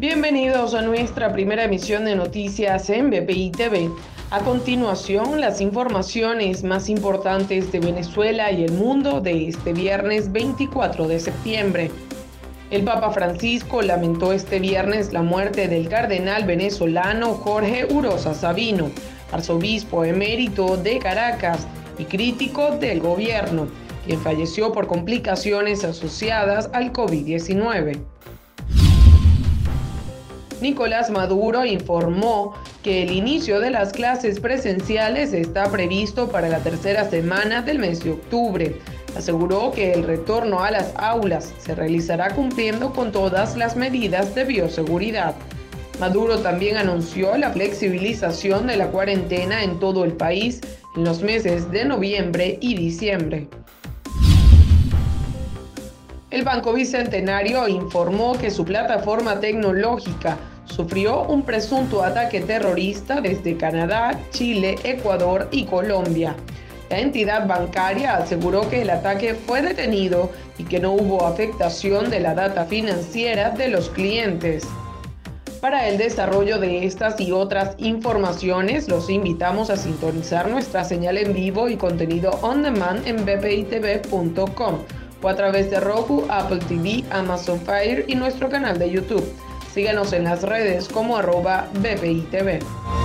Bienvenidos a nuestra primera emisión de noticias en BPI TV. A continuación, las informaciones más importantes de Venezuela y el mundo de este viernes 24 de septiembre. El Papa Francisco lamentó este viernes la muerte del cardenal venezolano Jorge Urosa Sabino, arzobispo emérito de Caracas y crítico del gobierno, quien falleció por complicaciones asociadas al COVID-19. Nicolás Maduro informó que el inicio de las clases presenciales está previsto para la tercera semana del mes de octubre. Aseguró que el retorno a las aulas se realizará cumpliendo con todas las medidas de bioseguridad. Maduro también anunció la flexibilización de la cuarentena en todo el país en los meses de noviembre y diciembre. El Banco Bicentenario informó que su plataforma tecnológica sufrió un presunto ataque terrorista desde Canadá, Chile, Ecuador y Colombia. La entidad bancaria aseguró que el ataque fue detenido y que no hubo afectación de la data financiera de los clientes. Para el desarrollo de estas y otras informaciones, los invitamos a sintonizar nuestra señal en vivo y contenido on demand en bpitv.com o a través de Roku, Apple TV, Amazon Fire y nuestro canal de YouTube. Síguenos en las redes como arroba BPITV.